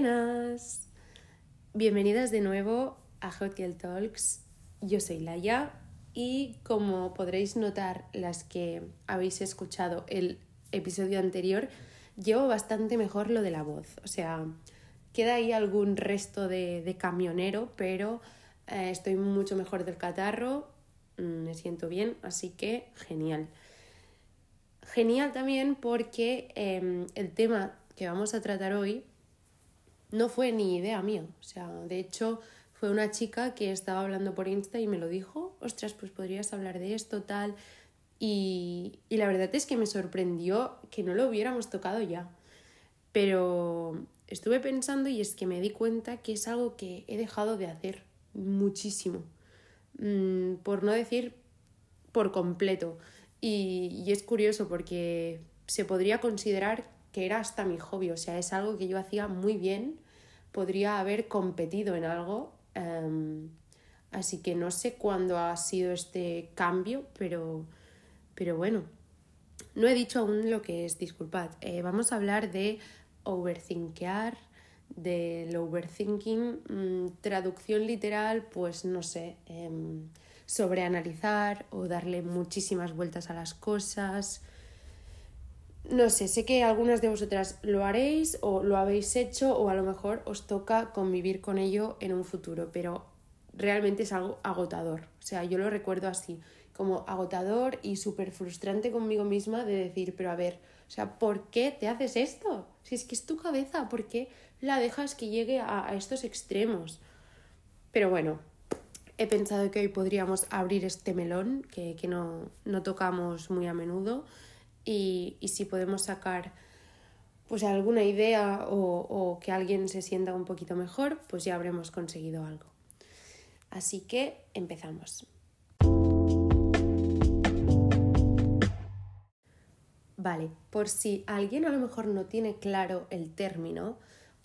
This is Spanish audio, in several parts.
Buenas. Bienvenidas de nuevo a Hot Talks. Yo soy Laia y como podréis notar las que habéis escuchado el episodio anterior, llevo bastante mejor lo de la voz. O sea, queda ahí algún resto de, camionero, pero eh, estoy mucho mejor del catarro, mm, me siento bien, así que genial. Genial también porque em, el tema que vamos a tratar hoy no fue ni idea mía. O sea, de hecho, fue una chica que estaba hablando por Insta y me lo dijo, ostras, pues podrías hablar de esto, tal. Y, y la verdad es que me sorprendió que no lo hubiéramos tocado ya. Pero estuve pensando y es que me di cuenta que es algo que he dejado de hacer muchísimo. Mm, por no decir por completo. Y, y es curioso porque se podría considerar que era hasta mi hobby, o sea, es algo que yo hacía muy bien, podría haber competido en algo, em, así que no sé cuándo ha sido este cambio, pero, pero bueno, no he dicho aún lo que es, disculpad, eh, vamos a hablar de overthinkear, del overthinking, mm, traducción literal, pues no sé, em, sobreanalizar o darle muchísimas vueltas a las cosas, no sé, sé que algunas de vosotras lo haréis o lo habéis hecho o a lo mejor os toca convivir con ello en un futuro, pero realmente es algo agotador. O sea, yo lo recuerdo así, como agotador y súper frustrante conmigo misma de decir, pero a ver, o sea, ¿por qué te haces esto? Si es que es tu cabeza, ¿por qué la dejas que llegue a, estos extremos? Pero bueno, he pensado que hoy podríamos abrir este melón que, que no, no tocamos muy a menudo y, si podemos sacar pues alguna idea o, que alguien se sienta un poquito mejor, pues ya habremos conseguido algo. Así que empezamos. Vale, por si alguien a lo mejor no tiene claro el término,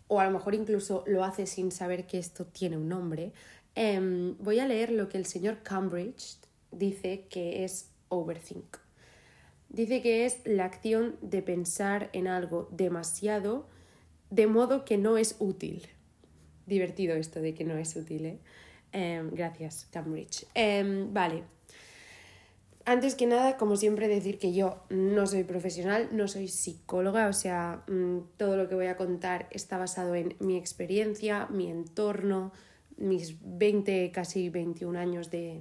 o a lo mejor incluso lo hace sin saber que esto tiene un nombre, em, voy a leer lo que el señor Cambridge dice que es overthink. Dice que es la acción de pensar en algo demasiado de modo que no es útil. Divertido esto de que no es útil, ¿eh? Em, gracias, Cambridge. Em, vale. Antes que nada, como siempre, decir que yo no soy profesional, no soy psicóloga, o sea, mm, todo lo que voy a contar está basado en mi experiencia, mi entorno, mis 20, casi 21 años de,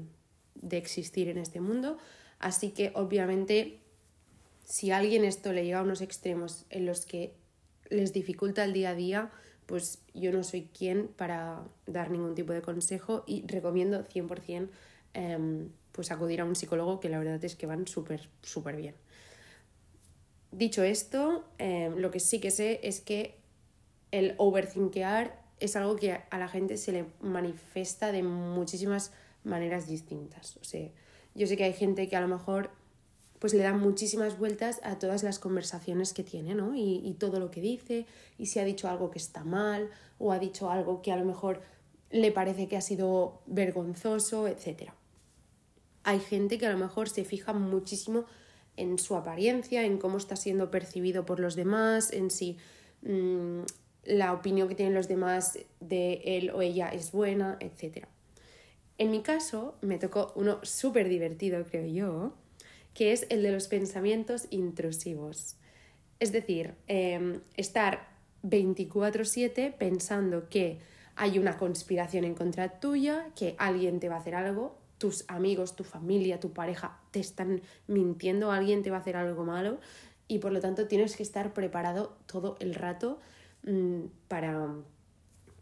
de existir en este mundo. Así que, obviamente, si a alguien esto le llega a unos extremos en los que les dificulta el día a día, pues yo no soy quien para dar ningún tipo de consejo y recomiendo 100% em, pues acudir a un psicólogo que la verdad es que van súper, súper bien. Dicho esto, em, lo que sí que sé es que el overthinkear es algo que a la gente se le manifiesta de muchísimas maneras distintas. O sea, yo sé que hay gente que a lo mejor pues le da muchísimas vueltas a todas las conversaciones que tiene, ¿no? Y, todo lo que dice, y si ha dicho algo que está mal, o ha dicho algo que a lo mejor le parece que ha sido vergonzoso, etc. Hay gente que a lo mejor se fija muchísimo en su apariencia, en cómo está siendo percibido por los demás, en si mm, la opinión que tienen los demás de él o ella es buena, etc. En mi caso, me tocó uno súper divertido, creo yo, que es el de los pensamientos intrusivos. Es decir, em, estar 24/7 pensando que hay una conspiración en contra tuya, que alguien te va a hacer algo, tus amigos, tu familia, tu pareja te están mintiendo, alguien te va a hacer algo malo y por lo tanto tienes que estar preparado todo el rato mm, para,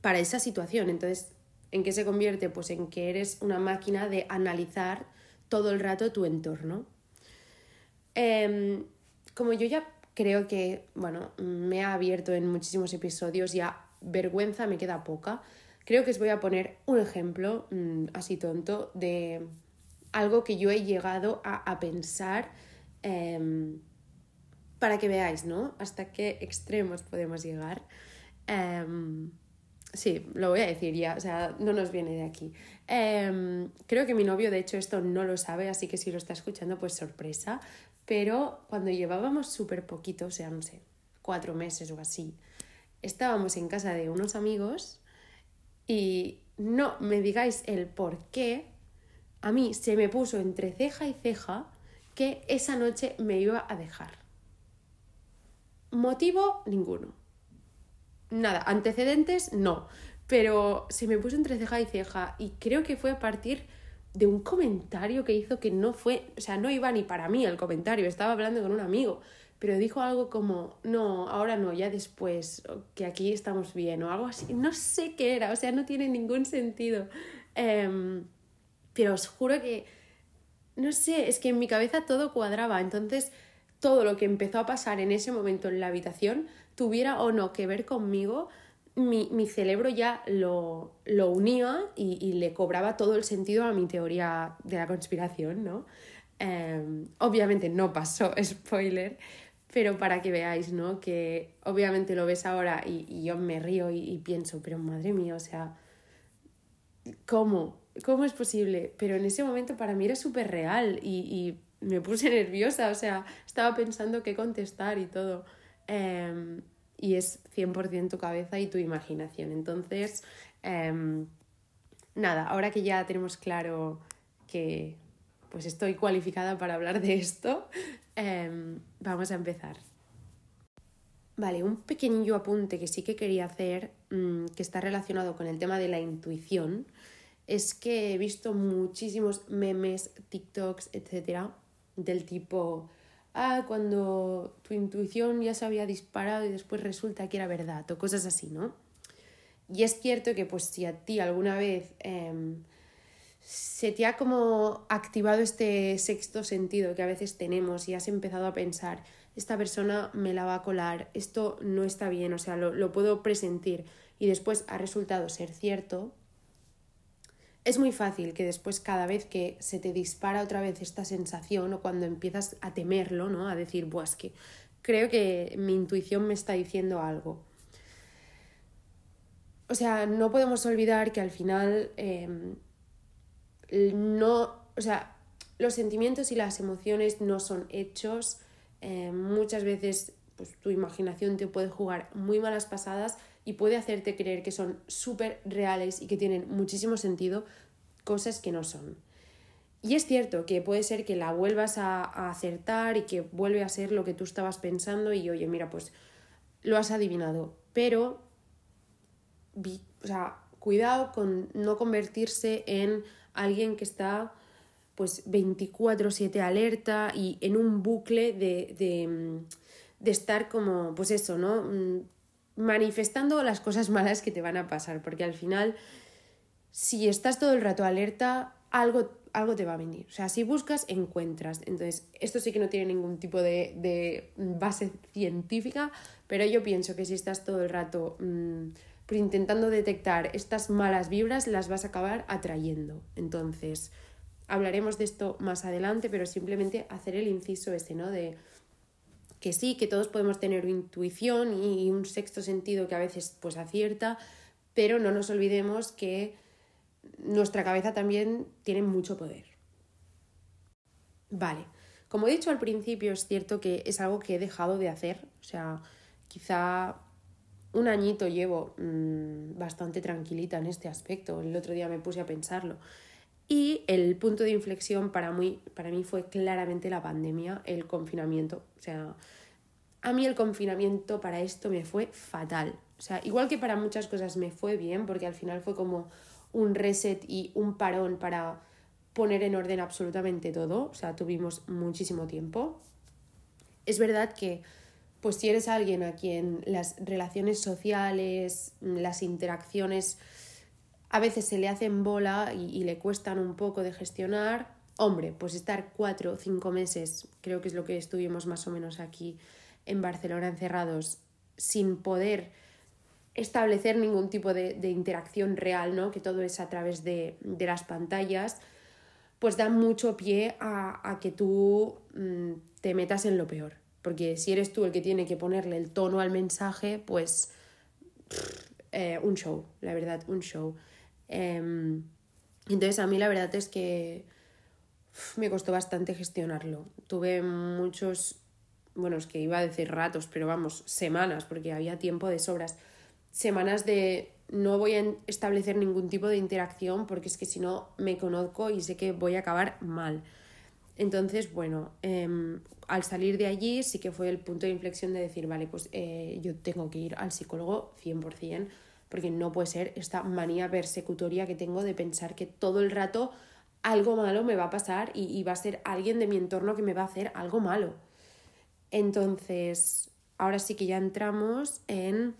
para esa situación. Entonces, ¿en qué se convierte? Pues en que eres una máquina de analizar todo el rato tu entorno. Em, como yo ya creo que, bueno, me ha abierto en muchísimos episodios, ya vergüenza me queda poca, creo que os voy a poner un ejemplo mm, así tonto de algo que yo he llegado a, pensar em, para que veáis, ¿no? Hasta qué extremos podemos llegar. Em, sí, lo voy a decir ya, o sea, no nos viene de aquí. creo que mi novio, de hecho, esto no lo sabe, así que si lo está escuchando, pues sorpresa pero cuando llevábamos súper poquito, o sea, no sé, cuatro meses o así, estábamos en casa de unos amigos y no me digáis el por qué, a mí se me puso entre ceja y ceja que esa noche me iba a dejar. Motivo ninguno. Nada, antecedentes no, pero se me puso entre ceja y ceja y creo que fue a partir de un comentario que hizo que no fue, o sea, no iba ni para mí el comentario, estaba hablando con un amigo, pero dijo algo como, no, ahora no, ya después, que aquí estamos bien o algo así, no sé qué era, o sea, no tiene ningún sentido. Em, pero os juro que, no sé, es que en mi cabeza todo cuadraba, entonces todo lo que empezó a pasar en ese momento en la habitación, tuviera o no que ver conmigo, mi, mi cerebro ya lo, lo unía y, y, le cobraba todo el sentido a mi teoría de la conspiración, ¿no? Em, obviamente no pasó, spoiler, pero para que veáis, ¿no? Que obviamente lo ves ahora y, y yo me río y, y, pienso, pero madre mía, o sea, ¿cómo? ¿Cómo es posible? Pero en ese momento para mí era súper real y, me puse nerviosa, o sea, estaba pensando qué contestar y todo. Eh, y es 100% tu cabeza y tu imaginación. Entonces, eh, nada, ahora que ya tenemos claro que pues estoy cualificada para hablar de esto, eh, vamos a empezar. Vale, un pequeño apunte que sí que quería hacer, mmm, que está relacionado con el tema de la intuición, es que he visto muchísimos memes, TikToks, etcétera, del tipo ah, cuando tu intuición ya se había disparado y después resulta que era verdad o cosas así, ¿no? Y es cierto que pues si a ti alguna vez eh, se te ha como activado este sexto sentido que a veces tenemos y has empezado a pensar, esta persona me la va a colar, esto no está bien, o sea, lo puedo presentir y después ha resultado ser cierto, es muy fácil que después cada vez que se te dispara otra vez esta sensación o cuando empiezas a temerlo, ¿no? A decir, Buah, es que creo que mi intuición me está diciendo algo. O sea, no podemos olvidar que al final eh, no, o sea, los sentimientos y las emociones no son hechos. Eh, muchas veces pues, tu imaginación te puede jugar muy malas pasadas y puede hacerte creer que son súper reales y que tienen muchísimo sentido, cosas que no son. Y es cierto que puede ser que la vuelvas a, acertar y que vuelve a ser lo que tú estabas pensando y oye, mira, pues lo has adivinado. Pero, o sea, cuidado con no convertirse en alguien que está pues 24/7 alerta y en un bucle de, de, de estar como, pues eso, ¿no? Manifestando las cosas malas que te van a pasar, porque al final, si estás todo el rato alerta, algo, algo te va a venir. O sea, si buscas, encuentras. Entonces, esto sí que no tiene ningún tipo de, de base científica, pero yo pienso que si estás todo el rato mmm, intentando detectar estas malas vibras, las vas a acabar atrayendo. Entonces, hablaremos de esto más adelante, pero simplemente hacer el inciso ese, ¿no? De que sí, que todos podemos tener intuición y un sexto sentido que a veces pues acierta, pero no nos olvidemos que nuestra cabeza también tiene mucho poder. Vale, como he dicho al principio, es cierto que es algo que he dejado de hacer, o sea, quizá un añito llevo mmm, bastante tranquilita en este aspecto, el otro día me puse a pensarlo. Y el punto de inflexión para mí, para mí fue claramente la pandemia, el confinamiento. O sea, a mí el confinamiento para esto me fue fatal. O sea, igual que para muchas cosas me fue bien, porque al final fue como un reset y un parón para poner en orden absolutamente todo. O sea, tuvimos muchísimo tiempo. Es verdad que, pues si eres alguien a quien las relaciones sociales, las interacciones a veces se le hacen bola y, y, le cuestan un poco de gestionar. Hombre, pues estar cuatro o cinco meses, creo que es lo que estuvimos más o menos aquí en Barcelona encerrados, sin poder establecer ningún tipo de, de interacción real, ¿no? que todo es a través de, de las pantallas, pues da mucho pie a, a que tú mmm, te metas en lo peor. Porque si eres tú el que tiene que ponerle el tono al mensaje, pues eh, un show, la verdad, un show. Eh, entonces a mí la verdad es que me costó bastante gestionarlo. Tuve muchos, bueno, es que iba a decir ratos, pero vamos, semanas, porque había tiempo de sobras. semanas de no voy a establecer ningún tipo de interacción porque es que si no me conozco y sé que voy a acabar mal. Entonces, bueno, em, al salir de allí sí que fue el punto de inflexión de decir, vale, pues eh, yo tengo que ir al psicólogo 100%, porque no puede ser esta manía persecutoria que tengo de pensar que todo el rato algo malo me va a pasar y, y va a ser alguien de mi entorno que me va a hacer algo malo. Entonces, ahora sí que ya entramos en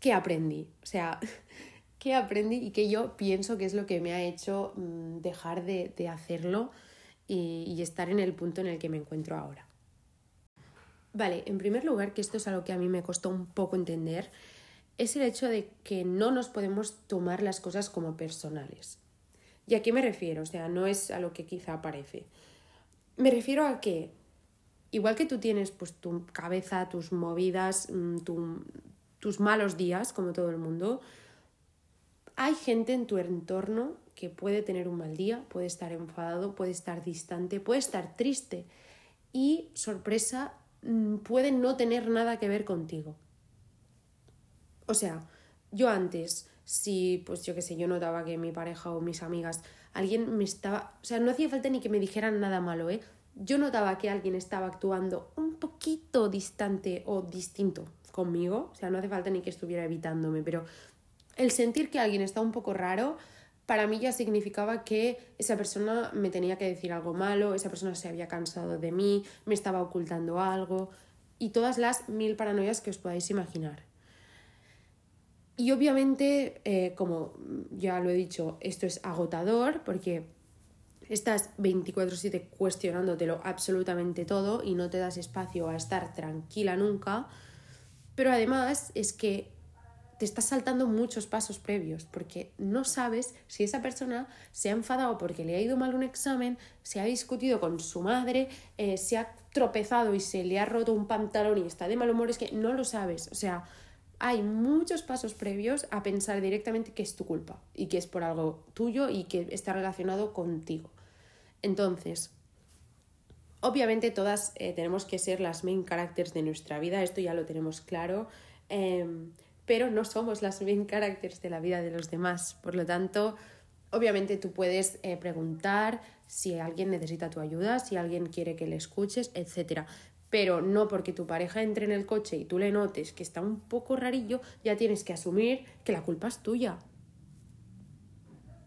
qué aprendí. O sea, qué aprendí y qué yo pienso que es lo que me ha hecho mm, dejar de, de hacerlo y, estar en el punto en el que me encuentro ahora. Vale, en primer lugar, que esto es algo que a mí me costó un poco entender, es el hecho de que no nos podemos tomar las cosas como personales. ¿Y a qué me refiero? O sea, no es a lo que quizá parece. Me refiero a que, igual que tú tienes pues tu cabeza, tus movidas, mm, tus malos días, como todo el mundo, hay gente en tu entorno que puede tener un mal día, puede estar enfadado, puede estar distante, puede estar triste y, sorpresa, mm, puede no tener nada que ver contigo. O sea, yo antes, si, pues yo qué sé, yo notaba que mi pareja o mis amigas, alguien me estaba, o sea, no hacía falta ni que me dijeran nada malo, ¿eh? Yo notaba que alguien estaba actuando un poquito distante o distinto conmigo, o sea, no hace falta ni que estuviera evitándome, pero el sentir que alguien está un poco raro, para mí ya significaba que esa persona me tenía que decir algo malo, esa persona se había cansado de mí, me estaba ocultando algo y todas las mil paranoias que os podáis imaginar. Y obviamente, eh, como ya lo he dicho, esto es agotador porque estás 24/7 cuestionándotelo absolutamente todo y no te das espacio a estar tranquila nunca. Pero además es que te estás saltando muchos pasos previos porque no sabes si esa persona se ha enfadado porque le ha ido mal un examen, se ha discutido con su madre, eh, se ha tropezado y se le ha roto un pantalón y está de mal humor, es que no lo sabes. O sea, hay muchos pasos previos a pensar directamente que es tu culpa y que es por algo tuyo y que está relacionado contigo. Entonces, obviamente todas eh, tenemos que ser las main characters de nuestra vida, esto ya lo tenemos claro. Em, pero no somos las main characters de la vida de los demás. Por lo tanto, obviamente tú puedes eh, preguntar si alguien necesita tu ayuda, si alguien quiere que le escuches, etc. Pero no porque tu pareja entre en el coche y tú le notes que está un poco rarillo, ya tienes que asumir que la culpa es tuya.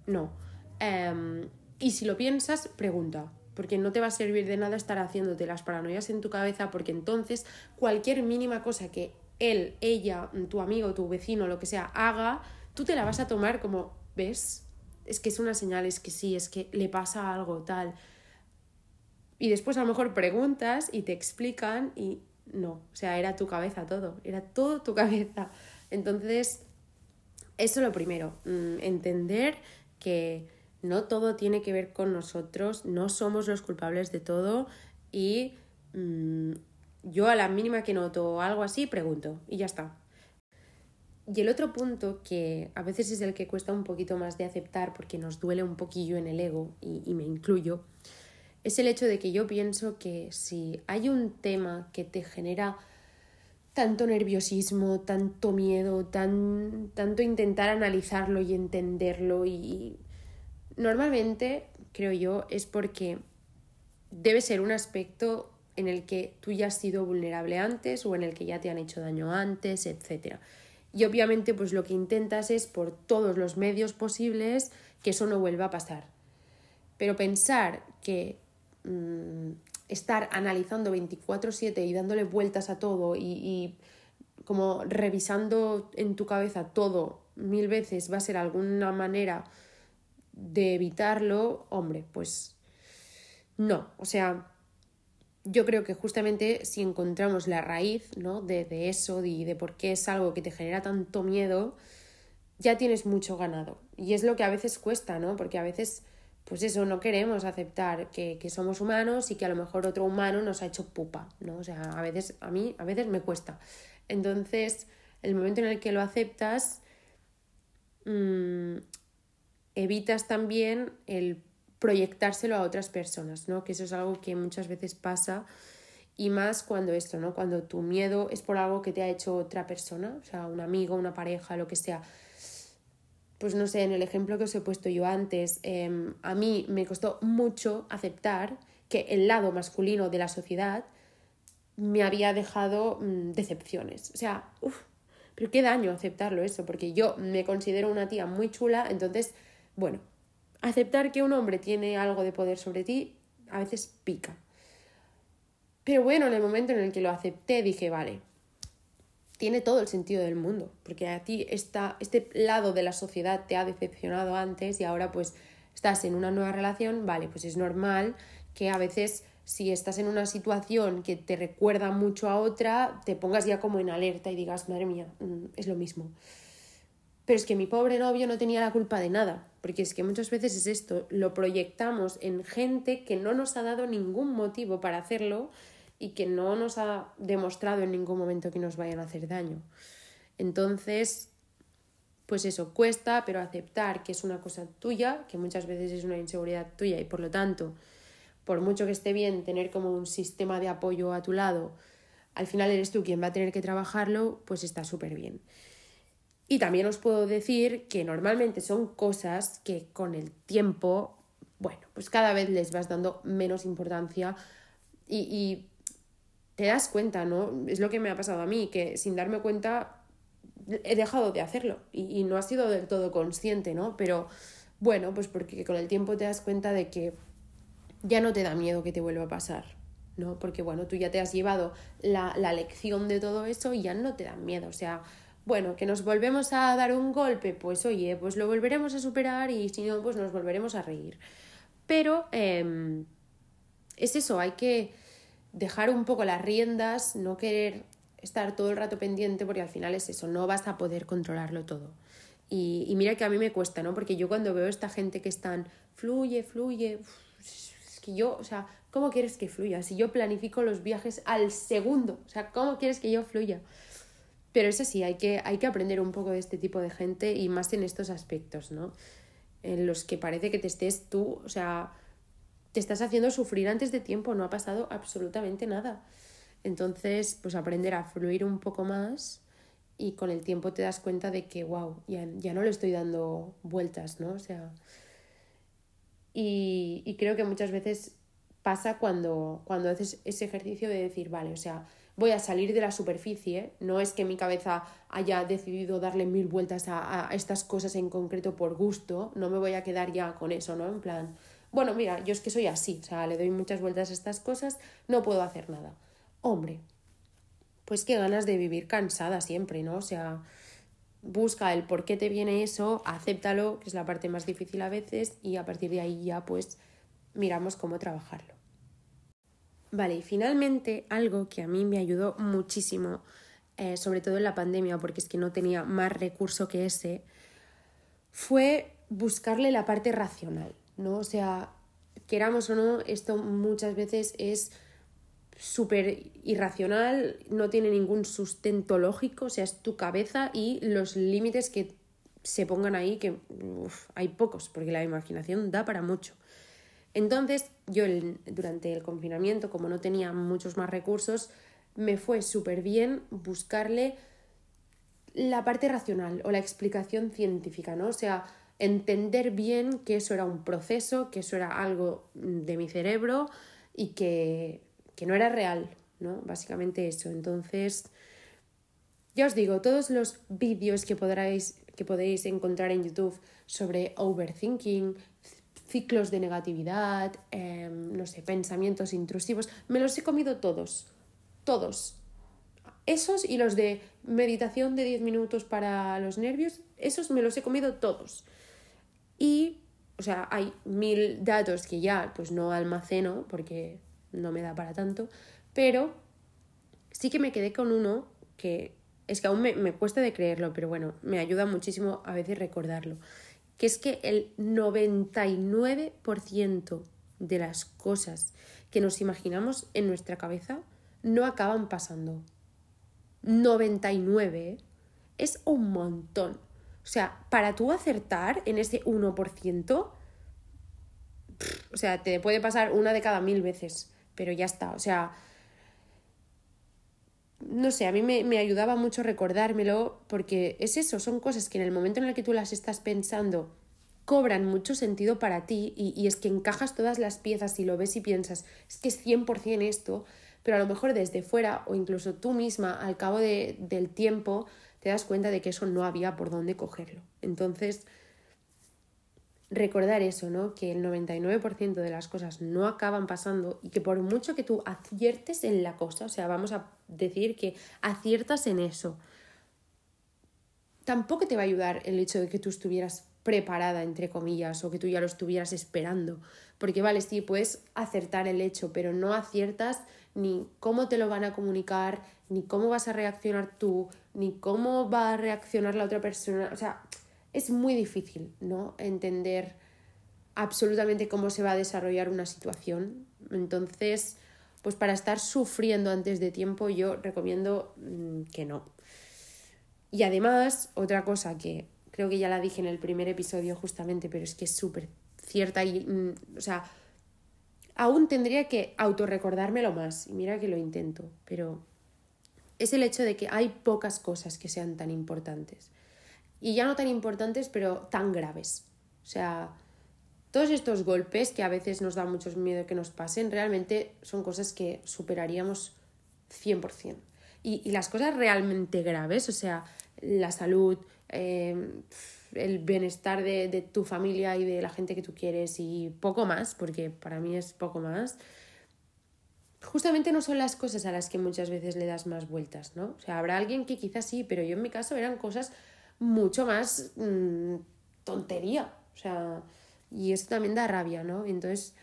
No. Em, y si lo piensas, pregunta porque no te va a servir de nada estar haciéndote las paranoias en tu cabeza, porque entonces cualquier mínima cosa que él, ella, tu amigo, tu vecino, lo que sea, haga, tú te la vas a tomar como, ¿ves? Es que es una señal, es que sí, es que le pasa algo tal. Y después a lo mejor preguntas y te explican y no, o sea, era tu cabeza todo, era todo tu cabeza. Entonces, eso es lo primero, mm, entender que no todo tiene que ver con nosotros, no somos los culpables de todo y mm, yo a la mínima que noto algo así, pregunto y ya está. Y el otro punto que a veces es el que cuesta un poquito más de aceptar porque nos duele un poquillo en el ego y, me incluyo, es el hecho de que yo pienso que si hay un tema que te genera tanto nerviosismo, tanto miedo, tan, tanto intentar analizarlo y entenderlo y normalmente creo yo es porque debe ser un aspecto en el que tú ya has sido vulnerable antes o en el que ya te han hecho daño antes, etc. Y obviamente pues lo que intentas es por todos los medios posibles que eso no vuelva a pasar. Pero pensar que mm, estar analizando 24/7 y dándole vueltas a todo y, y como revisando en tu cabeza todo mil veces va a ser alguna manera de evitarlo, hombre, pues no, o sea, yo creo que justamente si encontramos la raíz ¿no? de, de eso y de, por qué es algo que te genera tanto miedo, ya tienes mucho ganado. Y es lo que a veces cuesta, ¿no? Porque a veces, pues eso, no queremos aceptar que, que, somos humanos y que a lo mejor otro humano nos ha hecho pupa, ¿no? O sea, a veces, a mí, a veces me cuesta. Entonces, el momento en el que lo aceptas, mmm, evitas también el proyectárselo a otras personas, ¿no? Que eso es algo que muchas veces pasa Y más cuando esto, ¿no? Cuando tu miedo es por algo que te ha hecho otra persona, o sea, un amigo, una pareja, lo que sea. Pues no sé, en el ejemplo que os he puesto yo antes, em, a mí me costó mucho aceptar que el lado masculino de la sociedad me había dejado mm, decepciones. O sea, uff, pero qué daño aceptarlo eso, porque yo me considero una tía muy chula, entonces, bueno, aceptar que un hombre tiene algo de poder sobre ti a veces pica. Pero bueno, en el momento en el que lo acepté dije, vale, tiene todo el sentido del mundo, porque a ti esta, este lado de la sociedad te ha decepcionado antes y ahora pues estás en una nueva relación, vale, pues es normal que a veces si estás en una situación que te recuerda mucho a otra, te pongas ya como en alerta y digas, madre mía, mm, es lo mismo. Pero es que mi pobre novio no tenía la culpa de nada, porque es que muchas veces es esto, lo proyectamos en gente que no nos ha dado ningún motivo para hacerlo y que no nos ha demostrado en ningún momento que nos vayan a hacer daño. Entonces, pues eso cuesta, pero aceptar que es una cosa tuya, que muchas veces es una inseguridad tuya y por lo tanto por mucho que esté bien tener como un sistema de apoyo a tu lado, al final eres tú quien va a tener que trabajarlo, pues está súper bien. Y también os puedo decir que normalmente son cosas que con el tiempo, bueno, pues cada vez les vas dando menos importancia y, te das cuenta, ¿no? Es lo que me ha pasado a mí, que sin darme cuenta he dejado de hacerlo y, no ha sido del todo consciente, ¿no? Pero bueno, pues porque con el tiempo te das cuenta de que ya no te da miedo que te vuelva a pasar, ¿no? Porque bueno, tú ya te has llevado la, la lección de todo eso y ya no te da miedo, o sea, bueno, que nos volvemos a dar un golpe, pues oye, pues lo volveremos a superar y si no, pues nos volveremos a reír. Pero eh, es eso, hay que dejar un poco las riendas, no querer estar todo el rato pendiente porque al final es eso, no vas a poder controlarlo todo. Y, y mira que a mí me cuesta, ¿no? Porque yo cuando veo esta gente que están, fluye, fluye, que yo, o sea, ¿cómo quieres que fluya? Si yo planifico los viajes al segundo, o sea, ¿cómo quieres que yo fluya? Pero eso sí, hay que, hay que aprender un poco de este tipo de gente y más en estos aspectos, ¿no? En los que parece que te estés tú, o sea, te estás haciendo sufrir antes de tiempo, no ha pasado absolutamente nada. Entonces, pues aprender a fluir un poco más y con el tiempo te das cuenta de que, wow, ya, ya no le estoy dando vueltas, ¿no? O sea, y, y creo que muchas veces pasa cuando, cuando haces ese ejercicio de decir, vale, o sea, voy a salir de la superficie, no es que mi cabeza haya decidido darle mil vueltas a, estas cosas en concreto por gusto, no me voy a quedar ya con eso, ¿no? En plan, bueno, mira, yo es que soy así, o sea, le doy muchas vueltas a estas cosas, no puedo hacer nada. Hombre, pues qué ganas de vivir cansada siempre, ¿no? O sea, busca el por qué te viene eso, acéptalo, que es la parte más difícil a veces, y a partir de ahí ya pues miramos cómo trabajarlo. Vale, y finalmente algo que a mí me ayudó muchísimo, eh, sobre todo en la pandemia, porque es que no tenía más recurso que ese, fue buscarle la parte racional, ¿no? O sea, queramos o no, esto muchas veces es súper irracional, no tiene ningún sustento lógico, o sea, es tu cabeza y los límites que se pongan ahí, que hay pocos, porque la imaginación da para mucho. Entonces, yo durante el confinamiento, como no tenía muchos más recursos, me fue súper bien buscarle la parte racional o la explicación científica, ¿no? O sea, entender bien que eso era un proceso, que eso era algo de mi cerebro y que que no era real, ¿no? Básicamente eso. Entonces, ya os digo, todos los vídeos que, podráis, que podéis encontrar en YouTube sobre overthinking, ciclos de negatividad, em, no sé, pensamientos intrusivos, me los he comido todos, todos. Esos y los de meditación de 10 minutos para los nervios, esos me los he comido todos. Y, o sea, hay mil datos que ya pues no almaceno porque no me da para tanto, pero sí que me quedé con uno que es que aún me, me cuesta de creerlo, pero bueno, me ayuda muchísimo a veces recordarlo, que es que el 99% de las cosas que nos imaginamos en nuestra cabeza no acaban pasando. 99 ¿eh? es un montón. O sea, para tú acertar en ese 1%, o sea, te puede pasar una de cada mil veces pero ya está. O sea, no sé, a mí me, me, ayudaba mucho recordármelo porque es eso, son cosas que en el momento en el que tú las estás pensando cobran mucho sentido para ti y, y es que encajas todas las piezas y lo ves y piensas, es que es 100% esto, pero a lo mejor desde fuera o incluso tú misma al cabo de, del tiempo te das cuenta de que eso no había por dónde cogerlo. Entonces, recordar eso, ¿no? Que el 99% de las cosas no acaban pasando y que por mucho que tú aciertes en la cosa, o sea, vamos a decir que aciertas en eso, tampoco te va a ayudar el hecho de que tú estuvieras preparada, entre comillas, o que tú ya lo estuvieras esperando. Porque vale, sí, puedes acertar el hecho, pero no aciertas ni cómo te lo van a comunicar, ni cómo vas a reaccionar tú, ni cómo va a reaccionar la otra persona. O sea, es muy difícil, ¿no? Entender absolutamente cómo se va a desarrollar una situación. Entonces, pues para estar sufriendo antes de tiempo, yo recomiendo mm, que no. Y además, otra cosa que creo que ya la dije en el primer episodio justamente, pero es que es súper cierta y, mm, o sea, aún tendría que autorrecordármelo más, y mira que lo intento, pero es el hecho de que hay pocas cosas que sean tan importantes. Y ya no tan importantes, pero tan graves. O sea, todos estos golpes que a veces nos da mucho miedo que nos pasen, realmente son cosas que superaríamos 100%. Y, y las cosas realmente graves, o sea, la salud, eh, el bienestar de, de, tu familia y de la gente que tú quieres y poco más, porque para mí es poco más, justamente no son las cosas a las que muchas veces le das más vueltas, ¿no? O sea, habrá alguien que quizás sí, pero yo en mi caso eran cosas mucho más mmm, tontería, o sea, y eso también da rabia, ¿no? Entonces,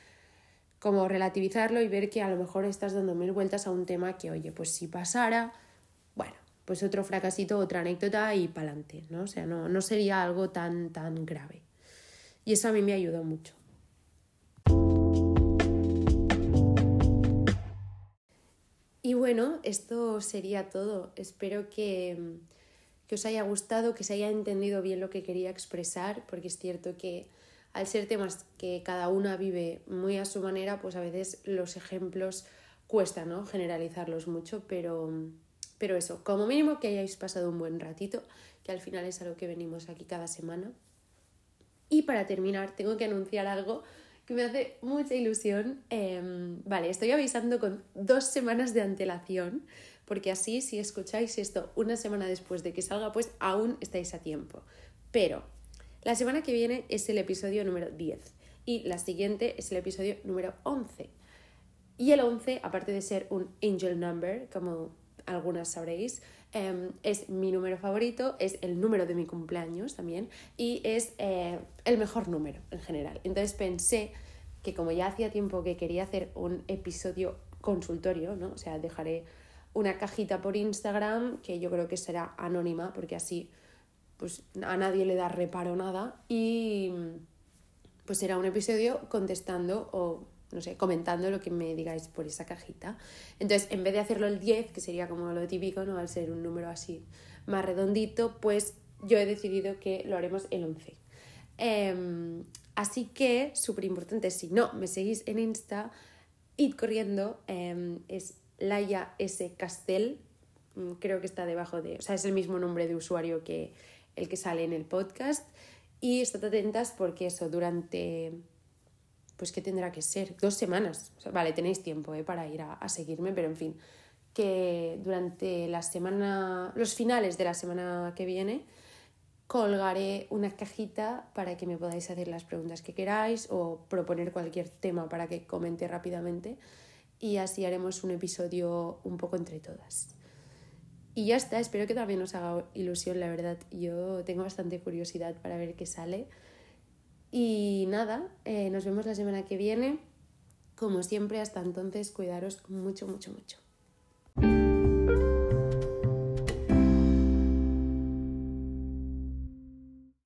como relativizarlo y ver que a lo mejor estás dando mil vueltas a un tema que, oye, pues si pasara, bueno, pues otro fracasito, otra anécdota y pa'lante, ¿no? O sea, no, no sería algo tan, tan grave. Y eso a mí me ayudó mucho. Y bueno, esto sería todo. Espero que, que os haya gustado, que se haya entendido bien lo que quería expresar, porque es cierto que al ser temas que cada una vive muy a su manera, pues a veces los ejemplos cuesta, ¿no? Generalizarlos mucho, pero pero eso, como mínimo que hayáis pasado un buen ratito, que al final es a lo que venimos aquí cada semana. Y para terminar, tengo que anunciar algo que me hace mucha ilusión. Em, vale, estoy avisando con dos semanas de antelación, porque así si escucháis esto una semana después de que salga, pues aún estáis a tiempo. Pero la semana que viene es el episodio número 10 y la siguiente es el episodio número 11. Y el 11, aparte de ser un angel number, como algunas sabréis, em, es mi número favorito, es el número de mi cumpleaños también y es eh, el mejor número en general. Entonces pensé que como ya hacía tiempo que quería hacer un episodio consultorio, ¿no? O sea, dejaré una cajita por Instagram que yo creo que será anónima porque así pues a nadie le da reparo nada y pues será un episodio contestando o no sé, comentando lo que me digáis por esa cajita. Entonces, en vez de hacerlo el 10, que sería como lo típico, ¿no? Al ser un número así más redondito, pues yo he decidido que lo haremos el 11. Em, así que, súper importante, si no me seguís en Insta, id corriendo, em, es Laia S. Castel, mm, creo que está debajo de, o sea, es el mismo nombre de usuario que el que sale en el podcast. Y estad atentas porque eso, durante pues ¿qué tendrá que ser? Dos semanas. vale, tenéis tiempo ¿eh? para ir a, seguirme, pero en fin, que durante la semana, los finales de la semana que viene, colgaré una cajita para que me podáis hacer las preguntas que queráis o proponer cualquier tema para que comente rápidamente y así haremos un episodio un poco entre todas. Y ya está, espero que también os haga ilusión, la verdad. Yo tengo bastante curiosidad para ver qué sale. Y nada, eh, nos vemos la semana que viene. Como siempre, hasta entonces, cuidaros mucho, mucho, mucho.